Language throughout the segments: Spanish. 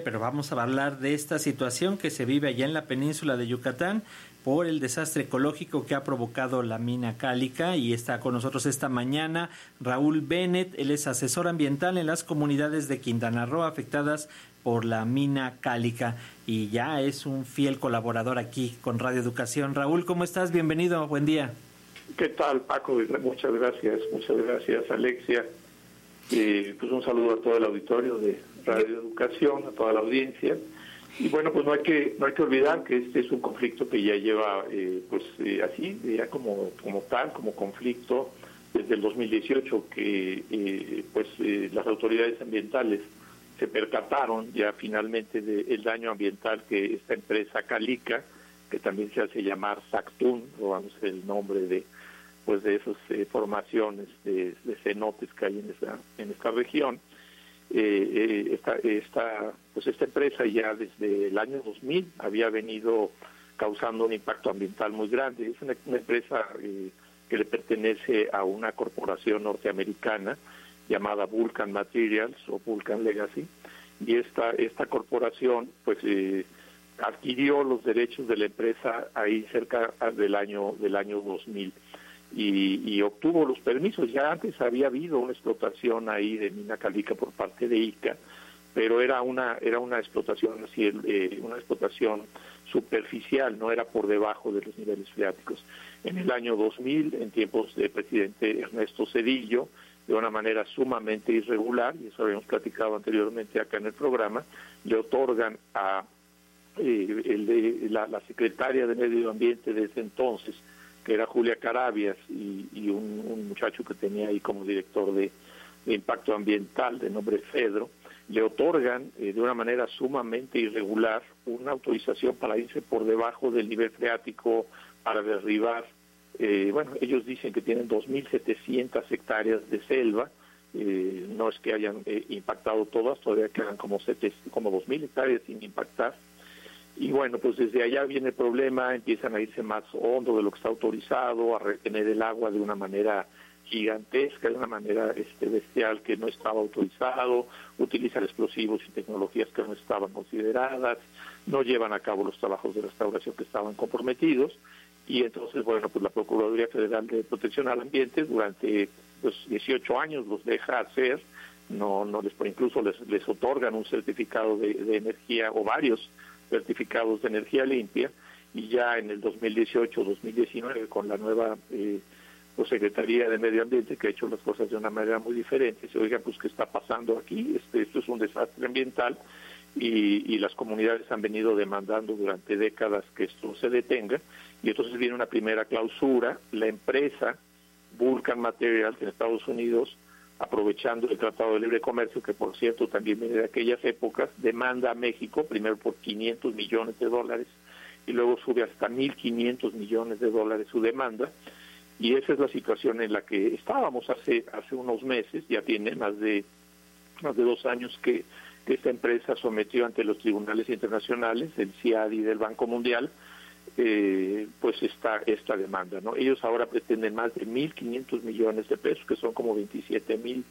pero vamos a hablar de esta situación que se vive allá en la península de Yucatán por el desastre ecológico que ha provocado la mina cálica y está con nosotros esta mañana Raúl Bennett, él es asesor ambiental en las comunidades de Quintana Roo afectadas por la mina cálica y ya es un fiel colaborador aquí con Radio Educación. Raúl, ¿cómo estás? Bienvenido, buen día. ¿Qué tal, Paco? Muchas gracias, muchas gracias, Alexia. Y pues un saludo a todo el auditorio de Radio Educación, a toda la audiencia. Y bueno, pues no hay que no hay que olvidar que este es un conflicto que ya lleva, eh, pues eh, así, ya como como tal, como conflicto desde el 2018 que eh, pues las autoridades ambientales se percataron ya finalmente del daño ambiental que esta empresa Calica, que también se hace llamar Sactún, robándose el nombre de pues de esas formaciones de, de, cenotes que hay en esta en esta región eh, eh, esta, esta, pues esta empresa ya desde el año 2000 había venido causando un impacto ambiental muy grande. Es una, empresa eh, que le pertenece a una corporación norteamericana llamada Vulcan Materials o Vulcan Legacy y esta esta corporación pues eh, adquirió los derechos de la empresa ahí cerca del año del año 2000 y, obtuvo los permisos. Ya antes había habido una explotación ahí de mina calica por parte de ICA, pero era una era una explotación así eh, una explotación superficial, no era por debajo de los niveles freáticos. En el año 2000, en tiempos del presidente Ernesto Cedillo, de una manera sumamente irregular, y eso habíamos platicado anteriormente acá en el programa, le otorgan a eh, el la, la secretaria de Medio Ambiente desde entonces, que era Julia Carabias y, un, muchacho que tenía ahí como director de, impacto ambiental de nombre Fedro, le otorgan eh, de una manera sumamente irregular una autorización para irse por debajo del nivel freático para derribar, eh, bueno, ellos dicen que tienen 2.700 hectáreas de selva, eh, no es que hayan impactado todas, todavía quedan como, como 2.000 hectáreas sin impactar, y bueno, pues desde allá viene el problema, empiezan a irse más hondo de lo que está autorizado, a retener el agua de una manera gigantesca, de una manera este, bestial que no estaba autorizado, utilizan explosivos y tecnologías que no estaban consideradas, no llevan a cabo los trabajos de restauración que estaban comprometidos y entonces, bueno, pues la Procuraduría Federal de Protección al Ambiente durante los pues, 18 años los deja hacer, no, no les, incluso les, les otorgan un certificado de, de energía o varios certificados de energía limpia y ya en el 2018-2019 con la nueva eh, pues, Secretaría de Medio Ambiente que ha hecho las cosas de una manera muy diferente, se oiga pues qué está pasando aquí, este, esto es un desastre ambiental y, y las comunidades han venido demandando durante décadas que esto se detenga y entonces viene una primera clausura, la empresa Vulcan Materials en Estados Unidos aprovechando el Tratado de Libre Comercio, que por cierto también viene de aquellas épocas, demanda a México, primero por 500 millones de dólares y luego sube hasta 1.500 millones de dólares su demanda. Y esa es la situación en la que estábamos hace hace unos meses, ya tiene más de más de dos años que, que esta empresa sometió ante los tribunales internacionales, el CIAD y del Banco Mundial, eh, pues esta esta demanda no ellos ahora pretenden más de 1.500 millones de pesos que son como 27 mil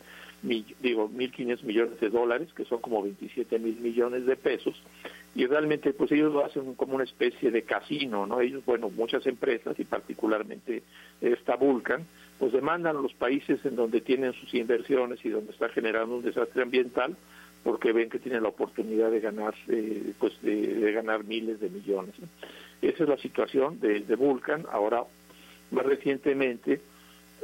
digo 1.500 millones de dólares que son como 27 mil millones de pesos. Y realmente pues ellos lo hacen como una especie de casino no ellos bueno muchas empresas y particularmente esta Vulcan pues demandan a los países en donde tienen sus inversiones y donde está generando un desastre ambiental porque ven que tienen la oportunidad de ganar eh, pues de, ganar miles de millones esa es la situación de, de Vulcan. Ahora, más recientemente,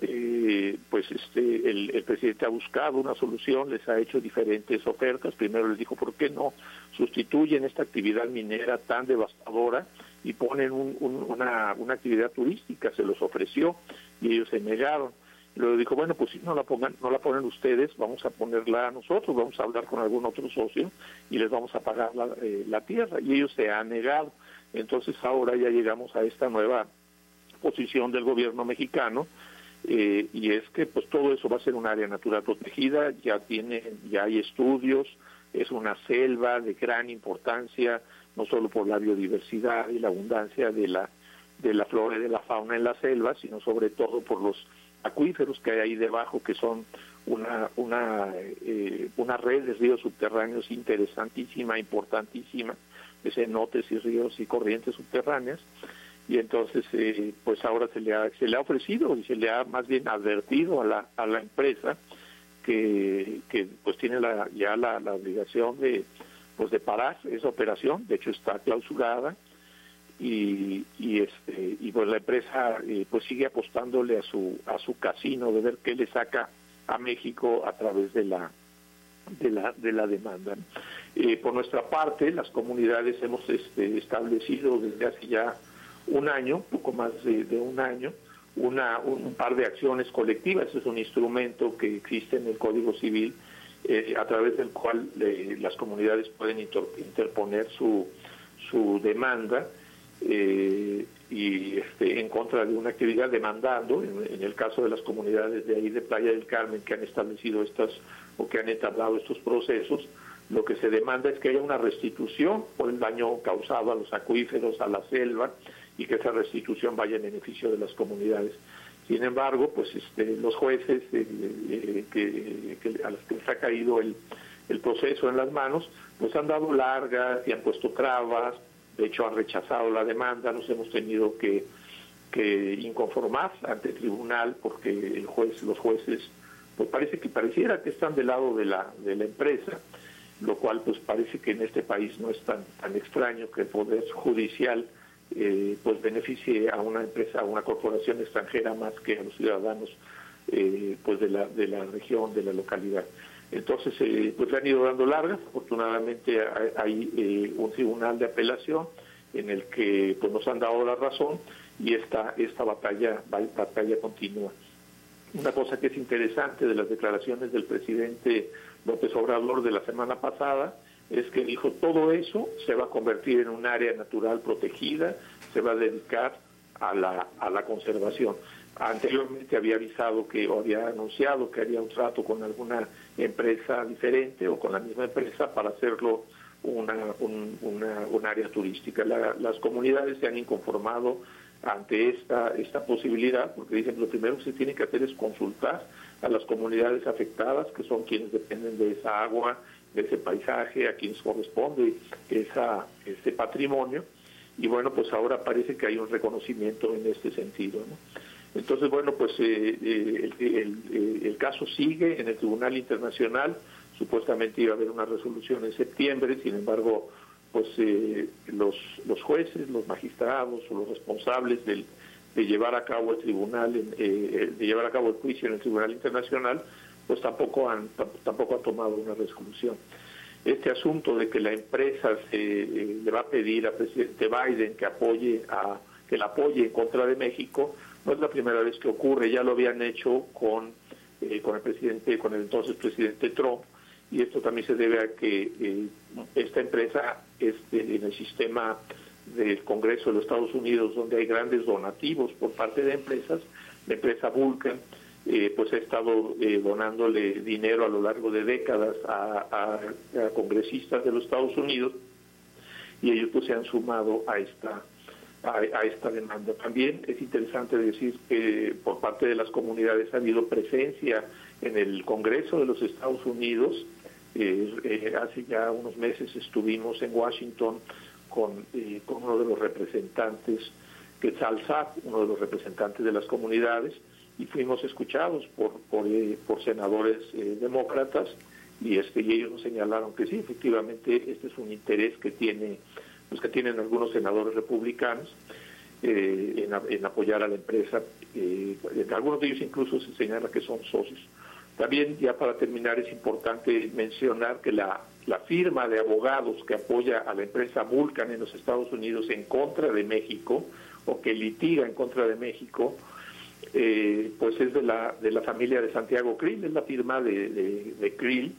eh, pues este el, presidente ha buscado una solución, les ha hecho diferentes ofertas. Primero les dijo, ¿por qué no sustituyen esta actividad minera tan devastadora y ponen una, una actividad turística? Se los ofreció y ellos se negaron. Luego dijo, bueno, pues si no la pongan, no la ponen ustedes, vamos a ponerla nosotros, vamos a hablar con algún otro socio y les vamos a pagar la, eh, la tierra. Y ellos se han negado. Entonces ahora ya llegamos a esta nueva posición del gobierno mexicano eh, y es que pues todo eso va a ser un área natural protegida, ya tiene, ya hay estudios, es una selva de gran importancia, no solo por la biodiversidad y la abundancia de la de la flora y de la fauna en la selva, sino sobre todo por los acuíferos que hay ahí debajo que son una, una, eh, una red de ríos subterráneos interesantísima, importantísima, cenotes y ríos y corrientes subterráneas. Y entonces, eh, pues ahora se le, ha, se le ha ofrecido y se le ha más bien advertido a la, a la empresa que, que pues tiene la, ya la, la obligación de, pues de parar esa operación, de hecho está clausurada, y, y este y pues la empresa eh, pues sigue apostándole a su a su casino de ver qué le saca a México a través de la de la de la demanda. Eh, por nuestra parte las comunidades hemos este, establecido desde hace ya un año poco más de, un año una un, par de acciones colectivas. Es un instrumento que existe en el Código Civil eh, a través del cual las comunidades pueden interponer su su demanda. Eh, y este, en contra de una actividad demandando, en, el caso de las comunidades de ahí de Playa del Carmen que han establecido estas o que han entablado estos procesos, lo que se demanda es que haya una restitución por el daño causado a los acuíferos, a la selva, y que esa restitución vaya en beneficio de las comunidades. Sin embargo, pues este, los jueces eh, eh, que, a los que les ha caído el, el proceso en las manos, pues han dado largas y han puesto trabas, de hecho han rechazado la demanda, nos hemos tenido que, que inconformar ante tribunal porque el juez, los jueces, pues parece que pareciera que están del lado de la, de la empresa, lo cual pues parece que en este país no es tan, tan extraño que el poder judicial eh, pues beneficie a una empresa, a una corporación extranjera más que a los ciudadanos eh, pues de la, de la región, de la localidad. Entonces, eh, pues le han ido dando largas. Afortunadamente hay eh, un tribunal de apelación en el que pues nos han dado la razón y esta esta batalla batalla continúa. Una cosa que es interesante de las declaraciones del presidente López Obrador de la semana pasada es que dijo todo eso se va a convertir en un área natural protegida, se va a dedicar a la, a la conservación. Anteriormente había avisado que o había anunciado que haría un trato con alguna empresa diferente o con la misma empresa para hacerlo una, un, área turística. las comunidades se han inconformado ante esta, posibilidad porque dicen lo primero que se tiene que hacer es consultar a las comunidades afectadas, que son quienes dependen de esa agua, de ese paisaje, a quienes corresponde esa, ese patrimonio. Y bueno, pues ahora parece que hay un reconocimiento en este sentido. Entonces, bueno, pues eh, eh, eh, el, caso sigue en el Tribunal Internacional. Supuestamente iba a haber una resolución en septiembre, sin embargo, pues los, los jueces, los magistrados o los responsables del, de llevar a cabo el tribunal, de llevar a cabo el juicio en el Tribunal Internacional, pues tampoco han tampoco han tomado una resolución. Este asunto de que la empresa se, le va a pedir al presidente Biden que apoye a que la apoye en contra de México, no es la primera vez que ocurre, ya lo habían hecho con, eh, con el presidente, con el entonces presidente Trump, y esto también se debe a que eh, esta empresa este, en el sistema del Congreso de los Estados Unidos, donde hay grandes donativos por parte de empresas, la empresa Vulcan, eh, pues ha estado donándole dinero a lo largo de décadas a, a, congresistas de los Estados Unidos y ellos pues se han sumado a esta a, esta demanda. También es interesante decir que por parte de las comunidades ha habido presencia en el Congreso de los Estados Unidos. Eh, eh, hace ya unos meses estuvimos en Washington con, eh, con uno de los representantes, Quetzal uno de los representantes de las comunidades, y fuimos escuchados por, por, por senadores demócratas y, este, y ellos nos señalaron que sí, efectivamente, este es un interés que tiene los que tienen algunos senadores republicanos, eh, en, apoyar a la empresa. Eh, algunos de ellos incluso se señala que son socios. También, ya para terminar, es importante mencionar que la, la firma de abogados que apoya a la empresa Vulcan en los Estados Unidos en contra de México, o que litiga en contra de México, eh, pues es de la, de la familia de Santiago Krill, es la firma de, de, de Krill,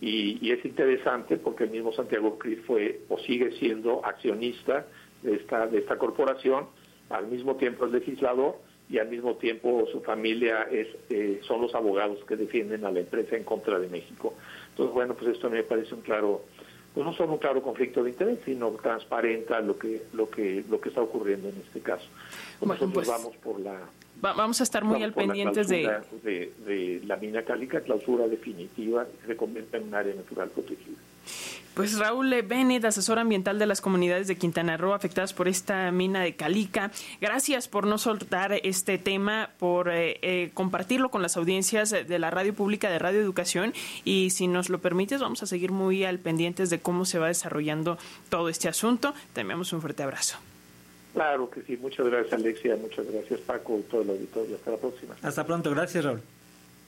y, es interesante porque el mismo Santiago Cris fue o sigue siendo accionista de esta, de esta corporación, al mismo tiempo es legislador y al mismo tiempo su familia es, eh, son los abogados que defienden a la empresa en contra de México. Entonces, bueno, pues esto me parece un claro, pues no solo un claro conflicto de interés, sino transparenta lo que, lo que, lo que está ocurriendo en este caso. Nosotros pues vamos por la vamos a estar muy al pendientes de... de... de... la mina cálica, clausura definitiva, se convierte en un área natural protegida. Pues Raúl Bennett, asesor ambiental de las comunidades de Quintana Roo afectadas por esta mina de Calica, gracias por no soltar este tema, por eh, eh, compartirlo con las audiencias de la radio pública de Radio Educación y si nos lo permites vamos a seguir muy al pendientes de cómo se va desarrollando todo este asunto. Te enviamos un fuerte abrazo. Claro que sí, muchas gracias Alexia, muchas gracias Paco y todo el auditorio. Hasta la próxima. Hasta pronto, gracias Raúl.